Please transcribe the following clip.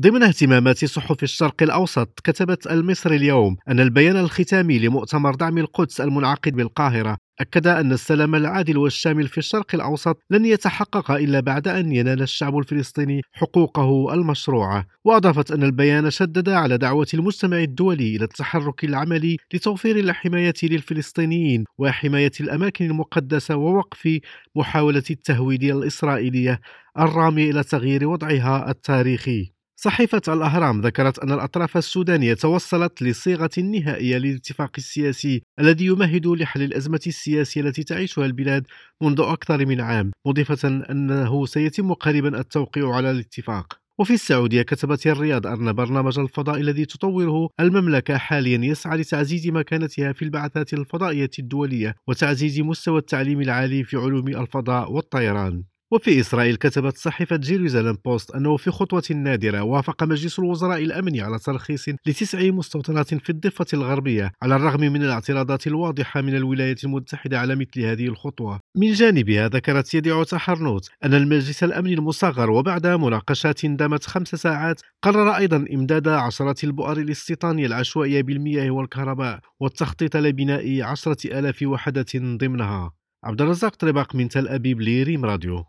ضمن اهتمامات صحف الشرق الأوسط كتبت المصري اليوم أن البيان الختامي لمؤتمر دعم القدس المنعقد بالقاهرة أكد أن السلام العادل والشامل في الشرق الأوسط لن يتحقق إلا بعد أن ينال الشعب الفلسطيني حقوقه المشروعة وأضافت أن البيان شدد على دعوة المجتمع الدولي إلى التحرك العملي لتوفير الحماية للفلسطينيين وحماية الأماكن المقدسة ووقف محاولة التهويد الإسرائيلية الرامي إلى تغيير وضعها التاريخي. صحيفة الأهرام ذكرت أن الأطراف السودانية توصلت لصيغة نهائية للاتفاق السياسي الذي يمهد لحل الأزمة السياسية التي تعيشها البلاد منذ أكثر من عام مضيفة أنه سيتم قريبا التوقيع على الاتفاق. وفي السعودية كتبت الرياض أن برنامج الفضاء الذي تطوره المملكة حاليا يسعى لتعزيز مكانتها في البعثات الفضائية الدولية وتعزيز مستوى التعليم العالي في علوم الفضاء والطيران. وفي إسرائيل كتبت صحيفة جيروزالم بوست أنه في خطوة نادرة وافق مجلس الوزراء الأمني على ترخيص لتسع مستوطنات في الضفة الغربية على الرغم من الاعتراضات الواضحة من الولايات المتحدة على مثل هذه الخطوة. من جانبها ذكرت يدعو تحرنوت أن المجلس الأمني المصغر وبعد مناقشات دامت خمس ساعات قرر أيضا إمداد عشرات البؤر الاستيطانية العشوائية بالمياه والكهرباء والتخطيط لبناء عشرة آلاف وحدة ضمنها. عبد الرزاق طرباق من تل أبيب لريم راديو.